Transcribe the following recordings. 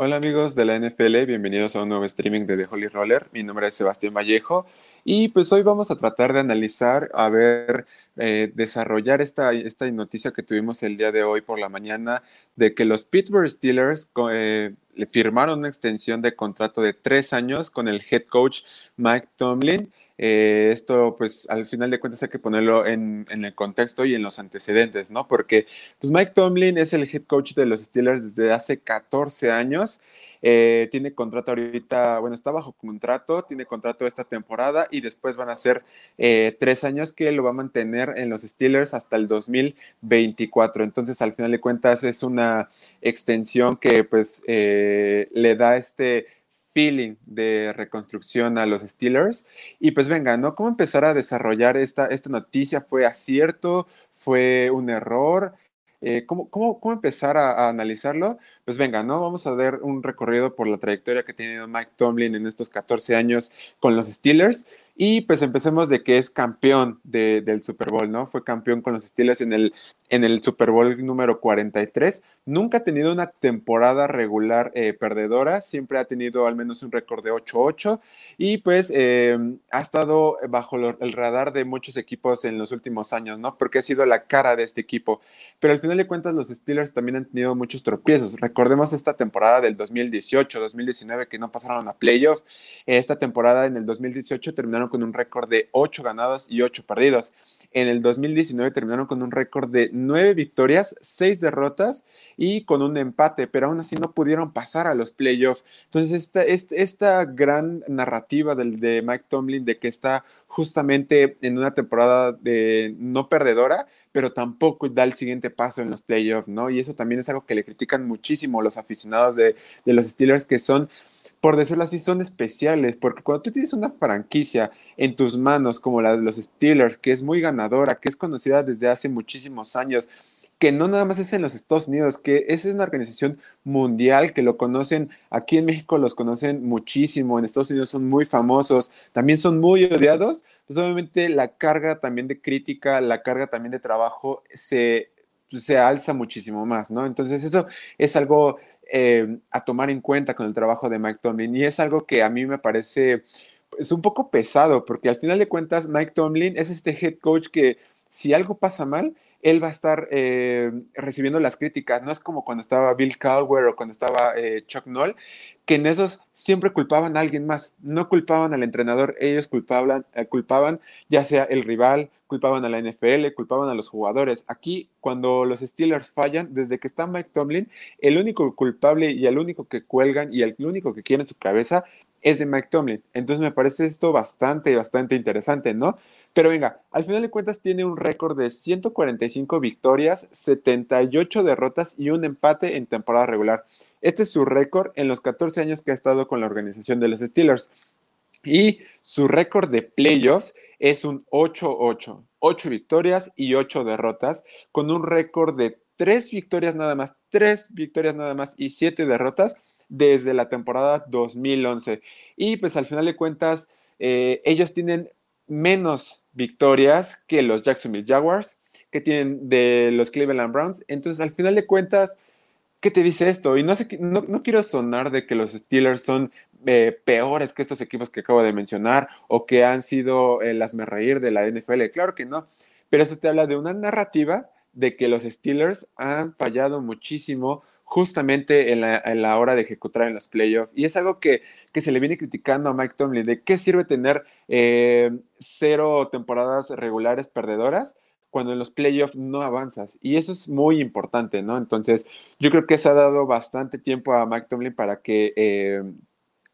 Hola amigos de la NFL, bienvenidos a un nuevo streaming de The Holy Roller. Mi nombre es Sebastián Vallejo y pues hoy vamos a tratar de analizar, a ver, eh, desarrollar esta, esta noticia que tuvimos el día de hoy por la mañana de que los Pittsburgh Steelers eh, firmaron una extensión de contrato de tres años con el head coach Mike Tomlin. Eh, esto, pues, al final de cuentas hay que ponerlo en, en, el contexto y en los antecedentes, ¿no? Porque, pues, Mike Tomlin es el head coach de los Steelers desde hace 14 años. Eh, tiene contrato ahorita, bueno, está bajo contrato, tiene contrato esta temporada y después van a ser eh, tres años que lo va a mantener en los Steelers hasta el 2024. Entonces, al final de cuentas, es una extensión que, pues, le da este feeling de reconstrucción a los Steelers. Y pues venga, ¿no? ¿Cómo empezar a desarrollar esta, esta noticia? ¿Fue acierto? ¿Fue un error? Eh, ¿cómo, cómo, cómo, empezar a, a, analizarlo? Pues venga, ¿no? Vamos a dar un recorrido por la trayectoria que ha tenido Mike Tomlin en estos 14 años con los Steelers. Y pues empecemos de que es campeón de, del Super Bowl, ¿no? Fue campeón con los Steelers en el, en el Super Bowl número 43. Nunca ha tenido una temporada regular eh, perdedora, siempre ha tenido al menos un récord de 8-8 y pues eh, ha estado bajo el radar de muchos equipos en los últimos años, ¿no? Porque ha sido la cara de este equipo. Pero al final de cuentas los Steelers también han tenido muchos tropiezos. Recordemos esta temporada del 2018-2019 que no pasaron a playoff. Esta temporada en el 2018 terminaron con un récord de 8 ganados y 8 perdidos. En el 2019 terminaron con un récord de 9 victorias, 6 derrotas y con un empate, pero aún así no pudieron pasar a los playoffs. Entonces, esta, esta, gran narrativa del, de Mike Tomlin de que está justamente en una temporada de no perdedora, pero tampoco da el siguiente paso en los playoffs, ¿no? Y eso también es algo que le critican muchísimo los aficionados de, de los Steelers, que son por decirlo así, son especiales, porque cuando tú tienes una franquicia en tus manos como la de los Steelers, que es muy ganadora, que es conocida desde hace muchísimos años, que no nada más es en los Estados Unidos, que esa es una organización mundial, que lo conocen, aquí en México los conocen muchísimo, en Estados Unidos son muy famosos, también son muy odiados, pues obviamente la carga también de crítica, la carga también de trabajo se, se alza muchísimo más, ¿no? Entonces eso es algo eh, a tomar en cuenta con el trabajo de Mike Tomlin. Y es algo que a mí me parece es pues, un poco pesado, porque al final de cuentas Mike Tomlin es este head coach que si algo pasa mal, él va a estar eh, recibiendo las críticas. No es como cuando estaba Bill Caldwell o cuando estaba eh, Chuck Noll, que en esos siempre culpaban a alguien más, no culpaban al entrenador, ellos culpaban, eh, culpaban ya sea el rival, culpaban a la NFL, culpaban a los jugadores. Aquí, cuando los Steelers fallan, desde que está Mike Tomlin, el único culpable y el único que cuelgan y el único que quiere en su cabeza es de Mike Tomlin. Entonces me parece esto bastante, bastante interesante, ¿no? Pero venga, al final de cuentas tiene un récord de 145 victorias, 78 derrotas y un empate en temporada regular. Este es su récord en los 14 años que ha estado con la organización de los Steelers. Y su récord de playoffs es un 8-8, 8 victorias y 8 derrotas, con un récord de 3 victorias nada más, 3 victorias nada más y 7 derrotas desde la temporada 2011. Y pues al final de cuentas, eh, ellos tienen menos victorias que los Jacksonville Jaguars, que tienen de los Cleveland Browns. Entonces, al final de cuentas, ¿qué te dice esto? Y no, sé, no, no quiero sonar de que los Steelers son eh, peores que estos equipos que acabo de mencionar o que han sido el me reír de la NFL. Claro que no, pero eso te habla de una narrativa de que los Steelers han fallado muchísimo justamente en la, hora de ejecutar en los playoffs. Y es algo que, se le viene criticando a Mike Tomlin, de qué sirve tener eh, cero temporadas regulares perdedoras cuando en los playoffs no avanzas. Y eso es muy importante, ¿no? Entonces, yo creo que se ha dado bastante tiempo a Mike Tomlin para que eh,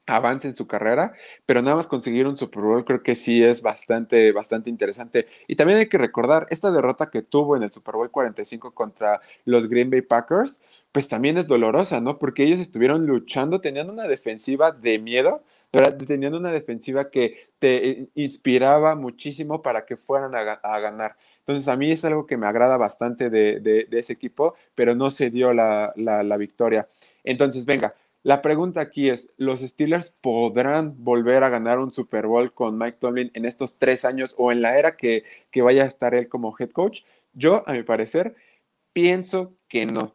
avance en su carrera, pero nada más conseguir un Super Bowl creo que sí es bastante, bastante interesante. Y también hay que recordar, esta derrota que tuvo en el Super Bowl 45 contra los Green Bay Packers, pues también es dolorosa, ¿no? Porque ellos estuvieron luchando, tenían una defensiva de miedo, ¿verdad? tenían una defensiva que te eh, inspiraba muchísimo para que fueran a, ganar. Entonces a mí es algo que me agrada bastante de, ese equipo, pero no se dio la, la victoria. Entonces, venga, la pregunta aquí es, ¿los Steelers podrán volver a ganar un Super Bowl con Mike Tomlin en estos tres años o en la era que, vaya a estar él como head coach? Yo, a mi parecer, pienso que no.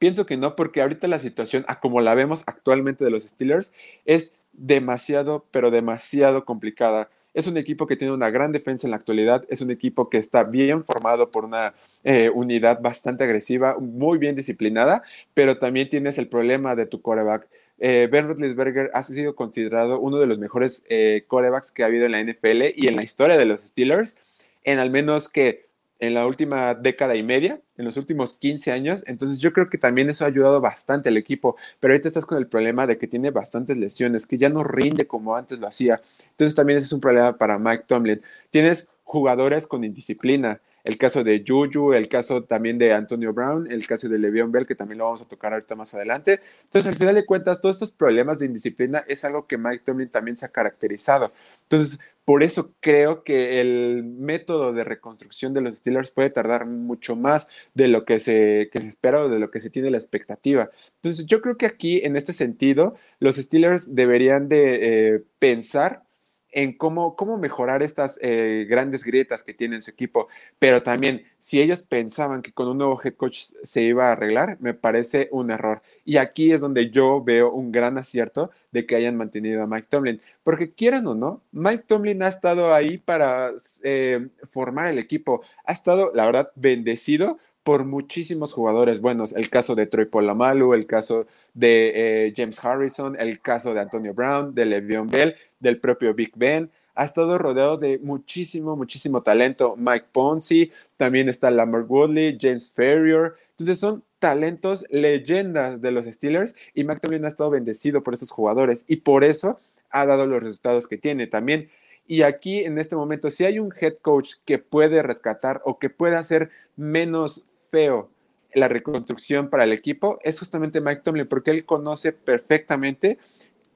Pienso que no, porque ahorita la situación, a como la vemos actualmente de los Steelers, es demasiado, pero demasiado complicada. Es un equipo que tiene una gran defensa en la actualidad, es un equipo que está bien formado por una eh, unidad bastante agresiva, muy bien disciplinada, pero también tienes el problema de tu quarterback. Eh, ben Roethlisberger ha sido considerado uno de los mejores eh, quarterbacks que ha habido en la NFL y en la historia de los Steelers, en al menos que en la última década y media, en los últimos 15 años. Entonces yo creo que también eso ha ayudado bastante al equipo. Pero ahorita estás con el problema de que tiene bastantes lesiones, que ya no rinde como antes lo hacía. Entonces también ese es un problema para Mike Tomlin. Tienes jugadores con indisciplina. El caso de Juju, el caso también de Antonio Brown, el caso de Le'Veon Bell, que también lo vamos a tocar ahorita más adelante. Entonces, al final de cuentas, todos estos problemas de indisciplina es algo que Mike Tomlin también se ha caracterizado. Entonces, por eso creo que el método de reconstrucción de los Steelers puede tardar mucho más de lo que se, espera o de lo que se tiene la expectativa. Entonces yo creo que aquí, en este sentido, los Steelers deberían de eh, pensar en cómo, cómo mejorar estas eh, grandes grietas que tiene su equipo. Pero también, si ellos pensaban que con un nuevo head coach se iba a arreglar, me parece un error. Y aquí es donde yo veo un gran acierto de que hayan mantenido a Mike Tomlin. Porque quieran o no, Mike Tomlin ha estado ahí para eh, formar el equipo. Ha estado, la verdad, bendecido por muchísimos jugadores buenos. El caso de Troy Polamalu, el caso de eh, James Harrison, el caso de Antonio Brown, de Le'Veon Bell, del propio Big Ben. Ha estado rodeado de muchísimo, muchísimo talento. Mike Ponzi, también está Lamar Woodley, James Ferrier. Entonces son talentos, leyendas de los Steelers y Mike también ha estado bendecido por esos jugadores y por eso ha dado los resultados que tiene. También y aquí en este momento, si hay un head coach que puede rescatar o que puede hacer menos feo la reconstrucción para el equipo, es justamente Mike Tomlin, porque él conoce perfectamente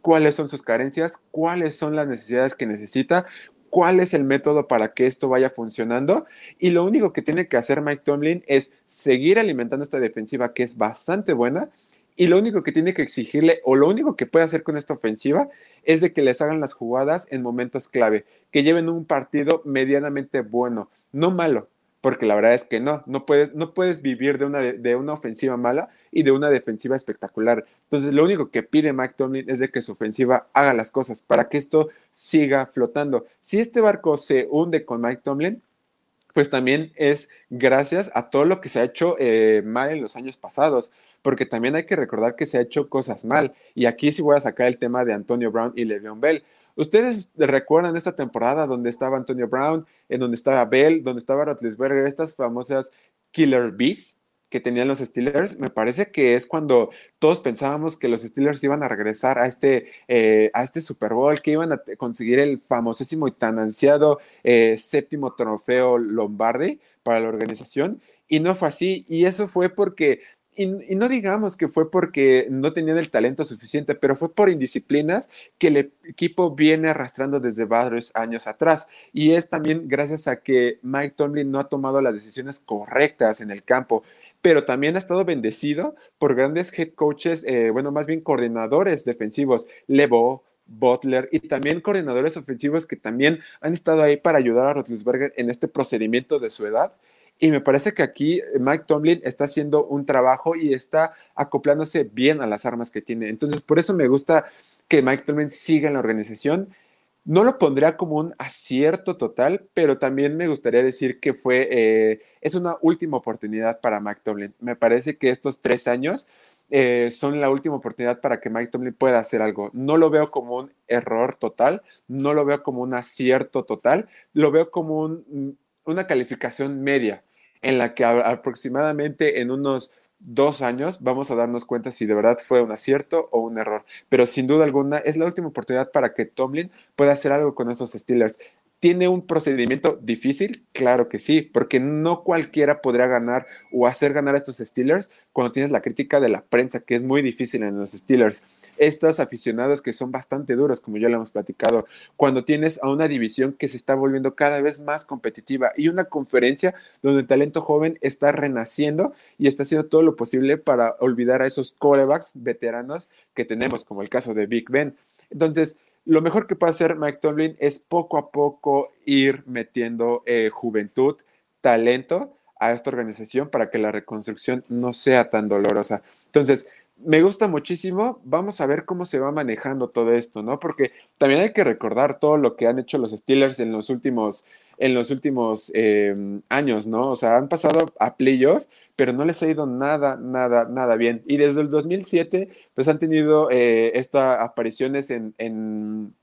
cuáles son sus carencias, cuáles son las necesidades que necesita, cuál es el método para que esto vaya funcionando. Y lo único que tiene que hacer Mike Tomlin es seguir alimentando esta defensiva que es bastante buena. Y lo único que tiene que exigirle, o lo único que puede hacer con esta ofensiva, es de que les hagan las jugadas en momentos clave, que lleven un partido medianamente bueno, no malo, porque la verdad es que no, no puedes, no puedes vivir de una, de una ofensiva mala y de una defensiva espectacular. Entonces, lo único que pide Mike Tomlin es de que su ofensiva haga las cosas para que esto siga flotando. Si este barco se hunde con Mike Tomlin, pues también es gracias a todo lo que se ha hecho eh, mal en los años pasados, porque también hay que recordar que se ha hecho cosas mal. Y aquí sí voy a sacar el tema de Antonio Brown y Le'Veon Bell. ¿Ustedes recuerdan esta temporada donde estaba Antonio Brown, en donde estaba Bell, donde estaba Rotlisberger, estas famosas Killer Bees que tenían los Steelers? Me parece que es cuando todos pensábamos que los Steelers iban a regresar a este, eh, a este Super Bowl, que iban a conseguir el famosísimo y tan ansiado eh, séptimo trofeo Lombardi para la organización. Y no fue así. Y eso fue porque y, no digamos que fue porque no tenían el talento suficiente, pero fue por indisciplinas que el equipo viene arrastrando desde varios años atrás. Y es también gracias a que Mike Tomlin no ha tomado las decisiones correctas en el campo, pero también ha estado bendecido por grandes head coaches, eh, bueno, más bien coordinadores defensivos, Levo, Butler y también coordinadores ofensivos que también han estado ahí para ayudar a Rotlisberger en este procedimiento de su edad y me parece que aquí Mike Tomlin está haciendo un trabajo y está acoplándose bien a las armas que tiene. Entonces, por eso me gusta que Mike Tomlin siga en la organización. No lo pondría como un acierto total, pero también me gustaría decir que fue, eh, es una última oportunidad para Mike Tomlin. Me parece que estos tres años eh, son la última oportunidad para que Mike Tomlin pueda hacer algo. No lo veo como un error total, no lo veo como un acierto total, lo veo como un una calificación media en la que aproximadamente en unos dos años vamos a darnos cuenta si de verdad fue un acierto o un error. Pero sin duda alguna es la última oportunidad para que Tomlin pueda hacer algo con estos Steelers. ¿Tiene un procedimiento difícil? Claro que sí, porque no cualquiera podrá ganar o hacer ganar a estos Steelers cuando tienes la crítica de la prensa, que es muy difícil en los Steelers. Estos aficionados que son bastante duros, como ya lo hemos platicado, cuando tienes a una división que se está volviendo cada vez más competitiva y una conferencia donde el talento joven está renaciendo y está haciendo todo lo posible para olvidar a esos corebacks veteranos que tenemos, como el caso de Big Ben. Entonces, lo mejor que puede hacer Mike Tomlin es poco a poco ir metiendo eh, juventud, talento a esta organización para que la reconstrucción no sea tan dolorosa. Entonces, me gusta muchísimo. Vamos a ver cómo se va manejando todo esto, ¿no? Porque también hay que recordar todo lo que han hecho los Steelers en los últimos, en los últimos em, años, ¿no? O sea, han pasado a playoffs, pero no les ha ido nada, nada, nada bien. Y desde el 2007, pues han tenido eh, estas apariciones en, en,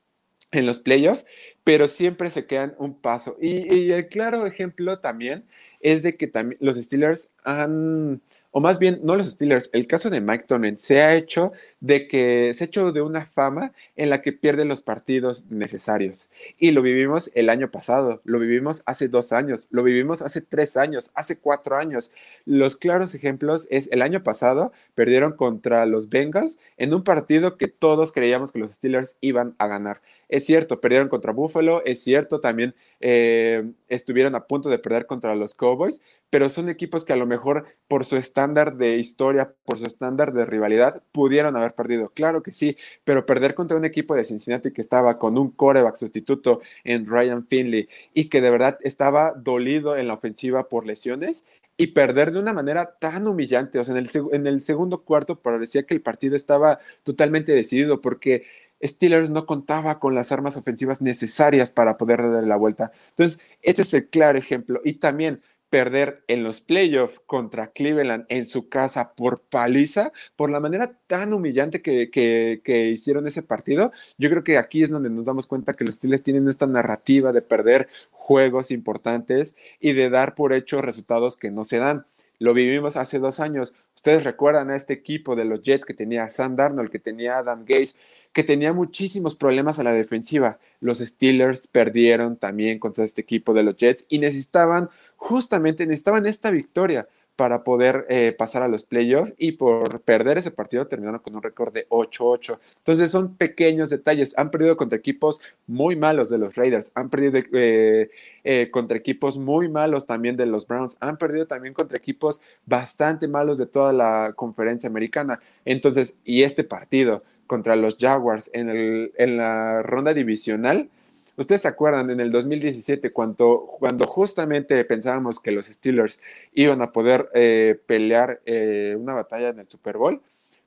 en los playoffs, pero siempre se quedan un paso. Y, y el claro ejemplo también es de que también los Steelers han o más bien, no los Steelers, el caso de Mike Tomlin se ha hecho de que se ha hecho de una fama en la que pierde los partidos necesarios. Y lo vivimos el año pasado, lo vivimos hace dos años, lo vivimos hace tres años, hace cuatro años. Los claros ejemplos es el año pasado perdieron contra los Bengals en un partido que todos creíamos que los Steelers iban a ganar. Es cierto, perdieron contra Buffalo, es cierto, también eh, estuvieron a punto de perder contra los Cowboys, pero son equipos que a lo mejor por su estándar de historia, por su estándar de rivalidad, pudieron haber perdido. Claro que sí, pero perder contra un equipo de Cincinnati que estaba con un coreback sustituto en Ryan Finley y que de verdad estaba dolido en la ofensiva por lesiones y perder de una manera tan humillante. O sea, en el, en el segundo cuarto parecía que el partido estaba totalmente decidido porque Steelers no contaba con las armas ofensivas necesarias para poder darle la vuelta. Entonces, este es el claro ejemplo. Y también perder en los playoffs contra Cleveland en su casa por paliza, por la manera tan humillante que, que, hicieron ese partido, yo creo que aquí es donde nos damos cuenta que los Steelers tienen esta narrativa de perder juegos importantes y de dar por hecho resultados que no se dan. Lo vivimos hace dos años. Ustedes recuerdan a este equipo de los Jets que tenía Sam Darnold, que tenía Adam Gates, que tenía muchísimos problemas a la defensiva. Los Steelers perdieron también contra este equipo de los Jets y necesitaban, justamente necesitaban esta victoria para poder eh, pasar a los playoffs y por perder ese partido terminaron con un récord de 8-8. Entonces son pequeños detalles. Han perdido contra equipos muy malos de los Raiders, han perdido eh, eh, contra equipos muy malos también de los Browns, han perdido también contra equipos bastante malos de toda la conferencia americana. Entonces, y este partido contra los Jaguars en, el, en la ronda divisional, Ustedes se acuerdan en el 2017 cuando, cuando justamente pensábamos que los Steelers iban a poder eh, pelear eh, una batalla en el Super Bowl,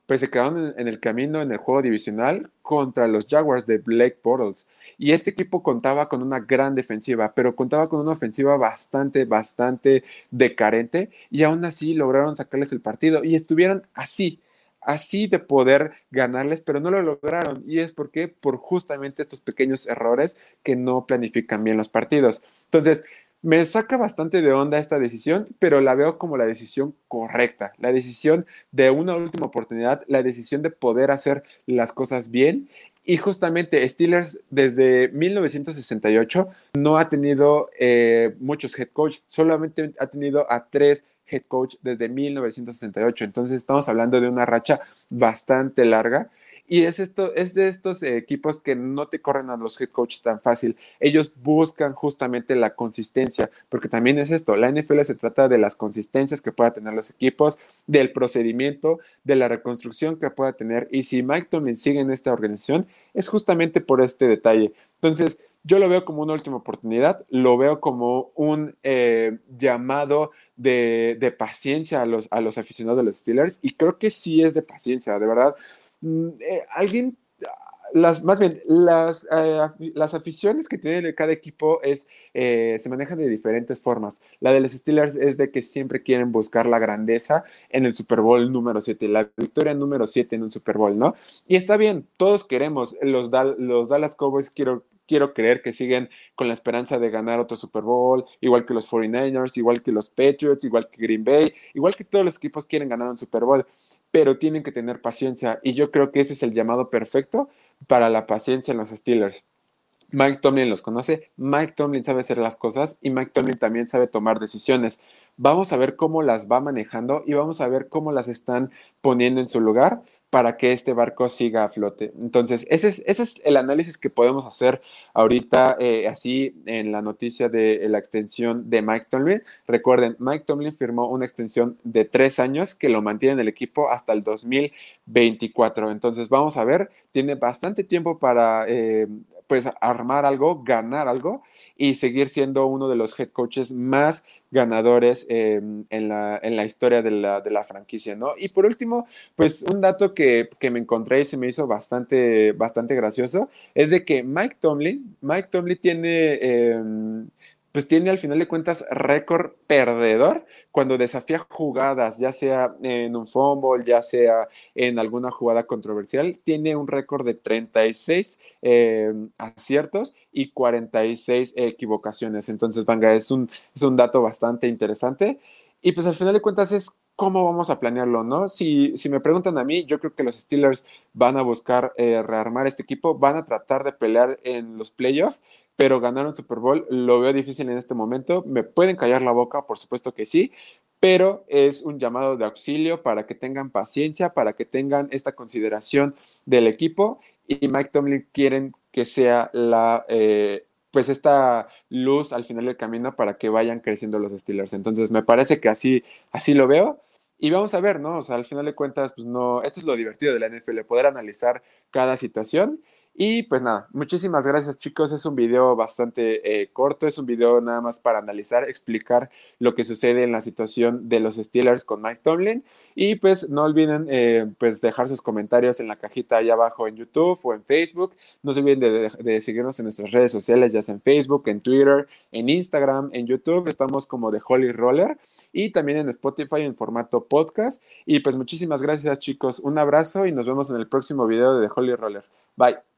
pues se quedaron en, el camino en el juego divisional contra los Jaguars de Blake Bortles. Y este equipo contaba con una gran defensiva, pero contaba con una ofensiva bastante, bastante decarente y aún así lograron sacarles el partido y estuvieron así, así de poder ganarles, pero no lo lograron. Y es porque por justamente estos pequeños errores que no planifican bien los partidos. Entonces, me saca bastante de onda esta decisión, pero la veo como la decisión correcta, la decisión de una última oportunidad, la decisión de poder hacer las cosas bien. Y justamente Steelers desde 1968 no ha tenido eh, muchos head coach, solamente ha tenido a tres head coach desde 1968. Entonces estamos hablando de una racha bastante larga. Y es, esto, es de estos equipos que no te corren a los head coaches tan fácil. Ellos buscan justamente la consistencia, porque también es esto, la NFL se trata de las consistencias que pueda tener los equipos, del procedimiento, de la reconstrucción que pueda tener. Y si Mike Tomlin sigue en esta organización, es justamente por este detalle. Entonces, yo lo veo como una última oportunidad, lo veo como un eh, llamado de, paciencia a los, a los aficionados de los Steelers y creo que sí es de paciencia, de verdad. Mm, eh, alguien, las, más bien, las, eh, las aficiones que tiene cada equipo es, se manejan de diferentes formas. La de los Steelers es de que siempre quieren buscar la grandeza en el Super Bowl número 7, la victoria número 7 en un Super Bowl, ¿no? Y está bien, todos queremos, los, los Dallas Cowboys quiero quiero creer que siguen con la esperanza de ganar otro Super Bowl, igual que los 49ers, igual que los Patriots, igual que Green Bay, igual que todos los equipos quieren ganar un Super Bowl, pero tienen que tener paciencia y yo creo que ese es el llamado perfecto para la paciencia en los Steelers. Mike Tomlin los conoce, Mike Tomlin sabe hacer las cosas y Mike Tomlin también sabe tomar decisiones. Vamos a ver cómo las va manejando y vamos a ver cómo las están poniendo en su lugar para que este barco siga a flote. Entonces, ese es, ese es el análisis que podemos hacer ahorita, eh, así en la noticia de la extensión de Mike Tomlin. Recuerden, Mike Tomlin firmó una extensión de tres años que lo mantiene en el equipo hasta el 2024. Entonces, vamos a ver, tiene bastante tiempo para, eh, pues, armar algo, ganar algo y seguir siendo uno de los head coaches más ganadores em, en, la, en, la, historia de la, de la, franquicia, ¿no? Y por último, pues un dato que, que, me encontré y se me hizo bastante, bastante gracioso es de que Mike Tomlin, Mike Tomlin tiene... Eh, pues tiene al final de cuentas récord perdedor cuando desafía jugadas, ya sea en un fumble, ya sea en alguna jugada controversial, tiene un récord de 36 eh, aciertos y 46 equivocaciones. Entonces, Vanga, es un, es un dato bastante interesante. Y pues al final de cuentas es cómo vamos a planearlo, ¿no? Si, si me preguntan a mí, yo creo que los Steelers van a buscar eh, rearmar este equipo, van a tratar de pelear en los playoffs pero ganar un Super Bowl lo veo difícil en este momento. Me pueden callar la boca, por supuesto que sí, pero es un llamado de auxilio para que tengan paciencia, para que tengan esta consideración del equipo y Mike Tomlin quieren que sea la, eh, pues esta luz al final del camino para que vayan creciendo los Steelers. Entonces me parece que así, así lo veo. Y vamos a ver, ¿no? O sea, al final de cuentas, pues no, esto es lo divertido de la NFL, poder analizar cada situación y pues nada, muchísimas gracias chicos. Es un video bastante eh, corto, es un video nada más para analizar, explicar lo que sucede en la situación de los Steelers con Mike Tomlin. Y pues no olviden eh, pues dejar sus comentarios en la cajita ahí abajo en YouTube o en Facebook. No se olviden de, seguirnos en nuestras redes sociales, ya sea en Facebook, en Twitter, en Instagram, en YouTube. Estamos como de Holy Roller y también en Spotify en formato podcast. Y pues muchísimas gracias chicos. Un abrazo y nos vemos en el próximo video de The Holy Roller. Bye.